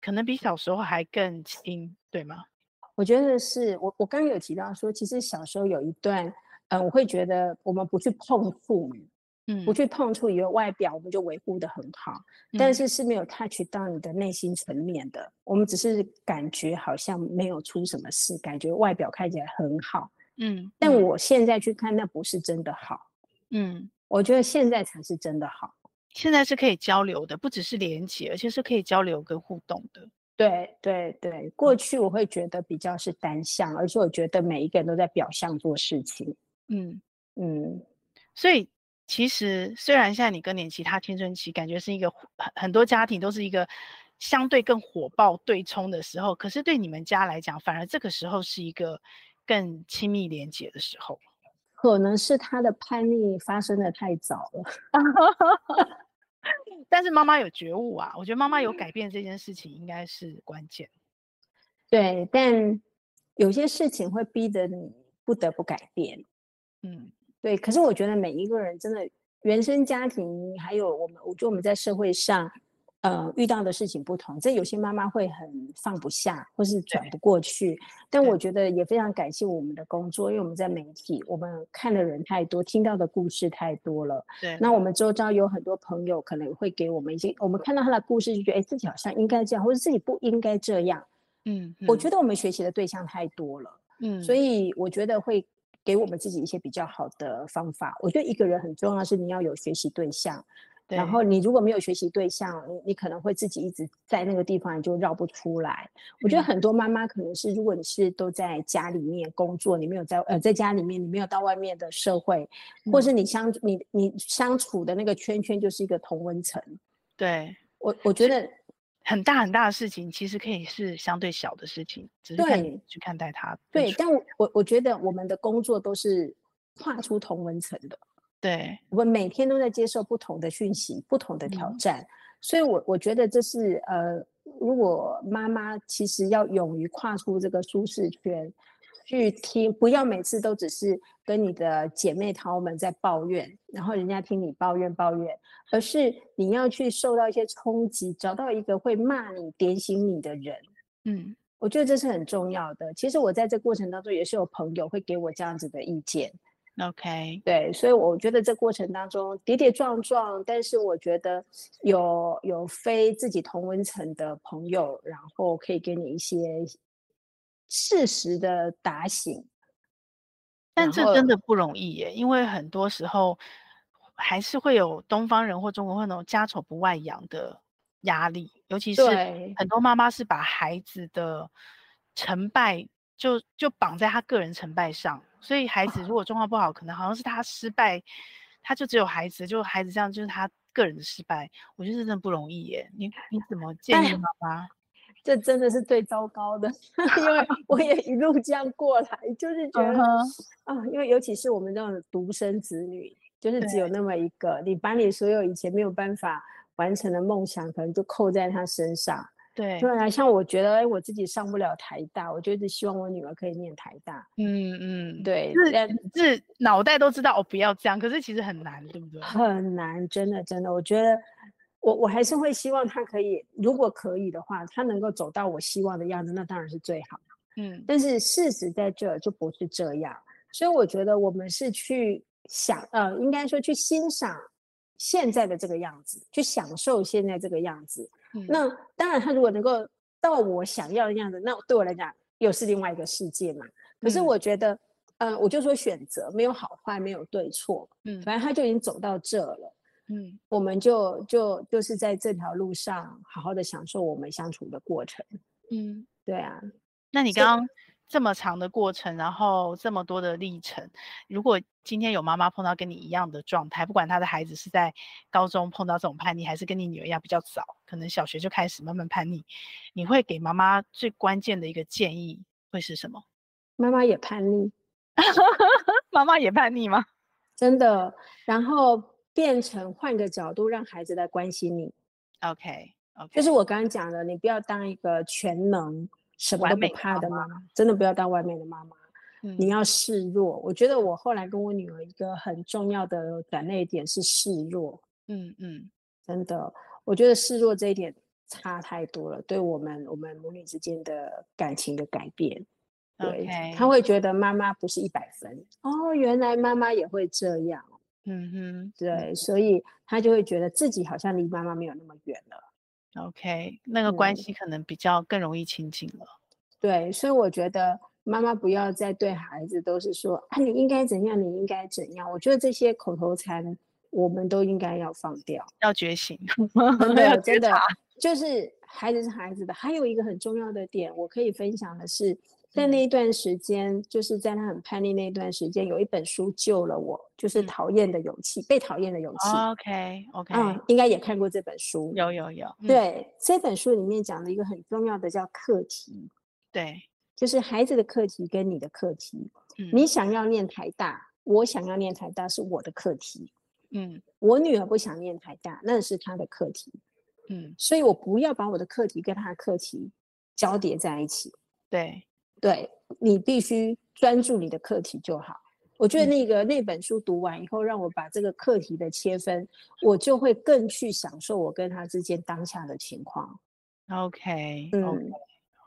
可能比小时候还更亲，对吗？
我觉得是我我刚刚有提到说，其实小时候有一段，嗯、呃，我会觉得我们不去碰触，嗯，不去碰触，以为外表我们就维护的很好，嗯，但是是没有 touch 到你的内心层面的，我们只是感觉好像没有出什么事，感觉外表看起来很好，嗯，但我现在去看，那不是真的好，嗯。我觉得现在才是真的好，
现在是可以交流的，不只是连接，而且是可以交流跟互动的。
对对对，过去我会觉得比较是单向，而且我觉得每一个人都在表象做事情。嗯嗯，
所以其实虽然现在你更年期，他青春期，感觉是一个很很多家庭都是一个相对更火爆对冲的时候，可是对你们家来讲，反而这个时候是一个更亲密连接的时候。
可能是他的叛逆发生的太早了，
但是妈妈有觉悟啊，我觉得妈妈有改变这件事情应该是关键。
对，但有些事情会逼得你不得不改变。嗯，对。可是我觉得每一个人真的原生家庭，还有我们，我觉得我们在社会上呃，遇到的事情不同，这有些妈妈会很放不下，或是转不过去。但我觉得也非常感谢我们的工作，因为我们在媒体，我们看的人太多，听到的故事太多了。
对。
那我们周遭有很多朋友，可能会给我们一些，我们看到他的故事，就觉得哎，自己好像应该这样，或者自己不应该这样。
嗯。嗯，
我觉得我们学习的对象太多了。
嗯。
所以我觉得会给我们自己一些比较好的方法。我觉得一个人很重要是你要有学习对象。然后你如果没有学习对象，你你可能会自己一直在那个地方，你就绕不出来。我觉得很多妈妈可能是，如果你是都在家里面工作，你没有在呃在家里面，你没有到外面的社会，或是你相你你相处的那个圈圈就是一个同温层。
对，
我我觉得
很大很大的事情，其实可以是相对小的事情，只是看你去看待它。
对，但我我我觉得我们的工作都是跨出同温层的。
对，
我们每天都在接受不同的讯息，不同的挑战，嗯、所以我，我我觉得这是呃，如果妈妈其实要勇于跨出这个舒适圈，去听，不要每次都只是跟你的姐妹淘们在抱怨，然后人家听你抱怨抱怨，而是你要去受到一些冲击，找到一个会骂你、点醒你的人。
嗯，
我觉得这是很重要的。其实我在这过程当中也是有朋友会给我这样子的意见。
OK，
对，所以我觉得这过程当中跌跌撞撞，但是我觉得有有非自己同温层的朋友，然后可以给你一些适时的打醒。
但这真的不容易耶，因为很多时候还是会有东方人或中国会那种家丑不外扬的压力，尤其是很多妈妈是把孩子的成败就就绑在他个人成败上。所以孩子如果状况不好，可能好像是他失败，他就只有孩子，就孩子这样就是他个人的失败。我觉得这真的不容易耶。你你怎么建议妈妈？
这真的是最糟糕的，因为我也一路这样过来，就是觉得、uh-huh. 啊，因为尤其是我们这种独生子女，就是只有那么一个，你把你所有以前没有办法完成的梦想，可能就扣在他身上。
对，
对啊，像我觉得，哎，我自己上不了台大，我就一直希望我女儿可以念台大。
嗯嗯，
对，
是是脑袋都知道，我不要这样，可是其实很难，对不对？
很难，真的真的，我觉得我我还是会希望她可以，如果可以的话，她能够走到我希望的样子，那当然是最好。
嗯，
但是事实在这就不是这样，所以我觉得我们是去想，呃，应该说去欣赏现在的这个样子，去享受现在这个样子。嗯、那当然，他如果能够到我想要的样子，那对我来讲又是另外一个世界嘛。可是我觉得，嗯、呃，我就说选择没有好坏，没有对错，
嗯，
反正他就已经走到这了，
嗯，
我们就就就是在这条路上好好的享受我们相处的过程，
嗯，
对啊。
那你刚刚。这么长的过程，然后这么多的历程，如果今天有妈妈碰到跟你一样的状态，不管她的孩子是在高中碰到这种叛逆，还是跟你女儿一样比较早，可能小学就开始慢慢叛逆，你会给妈妈最关键的一个建议会是什么？
妈妈也叛逆，
妈妈也叛逆吗？
真的，然后变成换个角度，让孩子来关心你。
OK
就是我刚刚讲的，你不要当一个全能。什么都不怕的妈妈，真的不要当外面的妈妈。嗯，你要示弱。我觉得我后来跟我女儿一个很重要的转捩点是示弱。
嗯嗯，
真的，我觉得示弱这一点差太多了，对我们我们母女之间的感情的改变。对.他会觉得妈妈不是一百分哦，原来妈妈也会这样。
嗯哼，
对，所以她就会觉得自己好像离妈妈没有那么远了。
OK，那个关系可能比较更容易亲近了。嗯。
对，所以我觉得妈妈不要再对孩子都是说啊，你应该怎样，你应该怎样。我觉得这些口头禅，我们都应该要放掉，
要觉醒。
对，真的就是孩子是孩子的。还有一个很重要的点，我可以分享的是。在那一段时间，嗯，就是在他很叛逆那一段时间，有一本书救了我，就是《讨厌的勇气》，嗯，被讨厌的勇气。
Oh, OK OK，
嗯，应该也看过这本书。
有有有。
对，嗯，这本书里面讲了一个很重要的叫课题。
对，
就是孩子的课题跟你的课题。嗯，你想要念台大，我想要念台大是我的课题。
嗯，
我女儿不想念台大，那是她的课题。
嗯，
所以我不要把我的课题跟她的课题交叠在一起。
对。
对，你必须专注你的课题就好。我觉得那个、嗯、那本书读完以后，让我把这个课题的切分，我就会更去享受我跟他之间当下的情况。
OK，嗯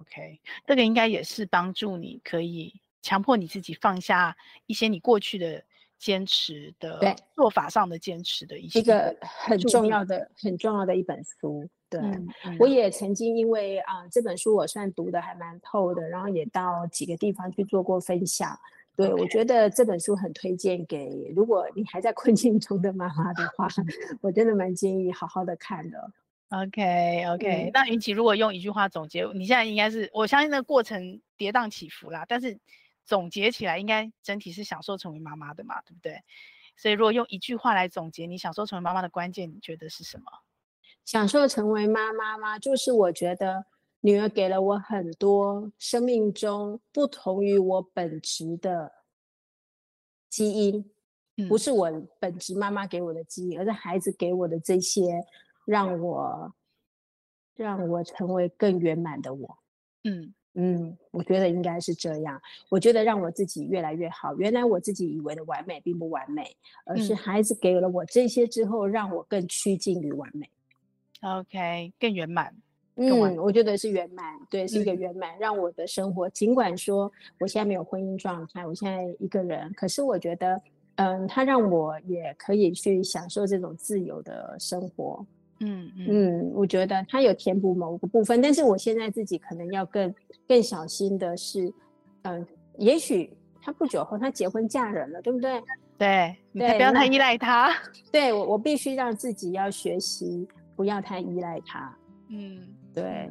，OK，这个应该也是帮助你可以强迫你自己放下一些你过去的坚持的做法上的坚持的一些
一个很重要的很重要的一本书。对，嗯嗯、我也曾经因为啊、呃、这本书我算读的还蛮透的，然后也到几个地方去做过分享。对.我觉得这本书很推荐给如果你还在困境中的妈妈的话，我真的蛮建议好好的看的。
OK OK，、嗯、那云奇如果用一句话总结，你现在应该是我相信那个过程跌宕起伏啦，但是总结起来应该整体是享受成为妈妈的嘛，对不对？所以如果用一句话来总结你享受成为妈妈的关键，你觉得是什么？
享受成为妈妈吗？就是我觉得。女儿给了我很多生命中不同于我本职的基因，嗯、不是我本职妈妈给我的基因，而是孩子给我的这些，让我让我成为更圆满的我。嗯嗯，我觉得应该是这样。我觉得让我自己越来越好。原来我自己以为的完美并不完美，而是孩子给了我这些之后，让我更趋近于完美。
OK，更圆满。
嗯，我觉得是圆满，对，是一个圆满，嗯、让我的生活，尽管说我现在没有婚姻状态，我现在一个人，可是我觉得，嗯，他让我也可以去享受这种自由的生活。嗯嗯，嗯，我觉得他有填补某个部分，但是我现在自己可能要更更小心的是，嗯，也许他不久后他结婚嫁人了，对不对？
对，你不要太依赖他。
对，我我必须让自己要学习，不要太依赖他。嗯。对，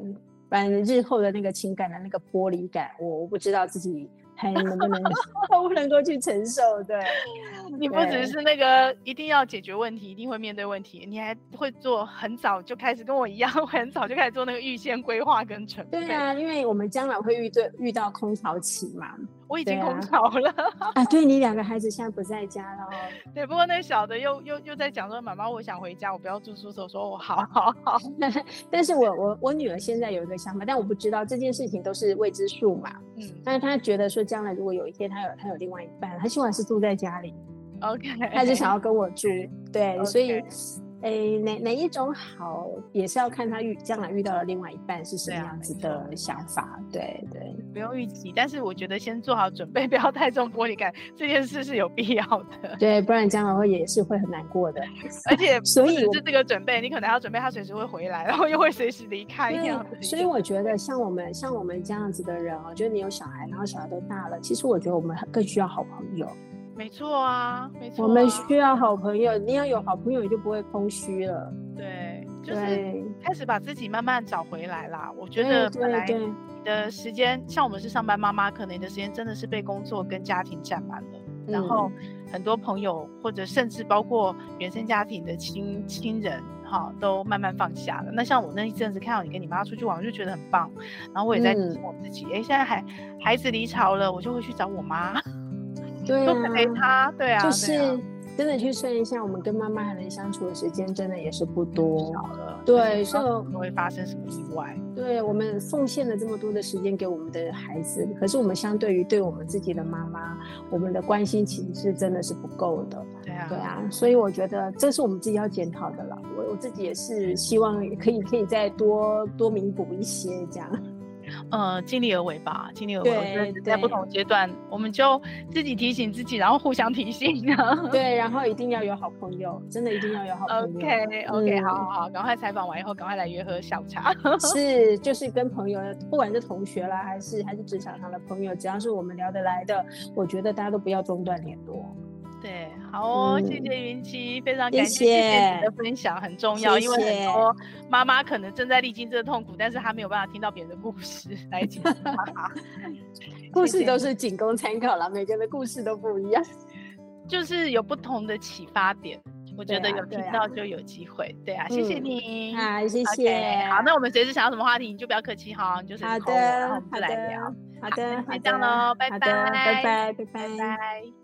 反正日后的那个情感的那个剥离感，我我不知道自己还能不能 不能够去承受。对，
你不只是那个一定要解决问题，一定会面对问题，你还会做很早就开始跟我一样，很早就开始做那个预先规划跟准备。
对啊，因为我们将来会遇对遇到空巢期嘛。
我已经空巢了啊，
啊！对，你两个孩子现在不在家了。
对，不过那小的又又又在讲说，妈妈，我想回家，我不要住宿舍。说我好好好。
但是我我我女儿现在有一个想法，但我不知道这件事情都是未知数嘛。嗯。但是她觉得说，将来如果有一天她有她有另外一半，她希望是住在家里。
OK。
她就想要跟我住。对.所以。诶，哪哪一种好，也是要看他遇将来遇到的另外一半是什么样子的想法。对啊，对，对，
不用预期，但是我觉得先做好准备，不要太重玻璃感，这件事是有必要的。
对，不然将来会也是会很难过的。
而且，所以是这个准备，你可能要准备他随时会回来，然后又会随时离开一样。
所以我觉得像我们像我们这样子的人哦，就是你有小孩，然后小孩都大了，其实我觉得我们更需要好朋友。
没错啊，没错啊。
我们需要好朋友，你要有好朋友，你就不会空虚了。
对，就是开始把自己慢慢找回来啦。我觉得本来你的时间，像我们是上班妈妈，可能你的时间真的是被工作跟家庭占满了。嗯、然后很多朋友，或者甚至包括原生家庭的亲亲人，哈，都慢慢放下了。那像我那一阵子看到你跟你妈妈出去玩，我就觉得很棒。然后我也在提醒我自己，哎、嗯，现在孩孩子离巢了，我就会去找我妈。
对啊，陪
他，对啊，
就是真的去算一下，我们跟妈妈还能相处的时间，真的也是不多了。对，所以
会发生什么意外？
对，我们奉献了这么多的时间给我们的孩子，可是我们相对于对我们自己的妈妈，我们的关心其实是真的是不够的。
对啊，
对啊，所以我觉得这是我们自己要检讨的了。我我自己也是希望可以可以再多多弥补一些这样。
呃，尽力而为吧，尽力而为。对，在不同阶段，我们就自己提醒自己，然后互相提醒。
对，然后一定要有好朋友，真的一定要有好朋友。
OK OK，好好好，赶快采访完以后，赶快来约喝下午茶。
是，就是跟朋友，不管是同学啦，还是还是职场上的朋友，只要是我们聊得来的，我觉得大家都不要中断联络。
对，好哦，嗯、谢谢云綺，非常感谢谢谢你的分享，很重要，谢谢，因为很多妈妈可能正在历经这个痛苦，但是她没有办法听到别人的故事来讲。
故事都是仅供参考了，每个人的故事都不一样，
就是有不同的启发点。我觉得有听到就有机会，对啊，谢谢你，
好，谢谢。
好，那我们随时想要什么话题，你就不要客气哈，你就随时 call 我，然后我们就来聊。
好的，
好，就这样喽，拜拜，
拜拜，拜拜。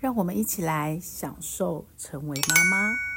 让我们一起来享受成为妈妈。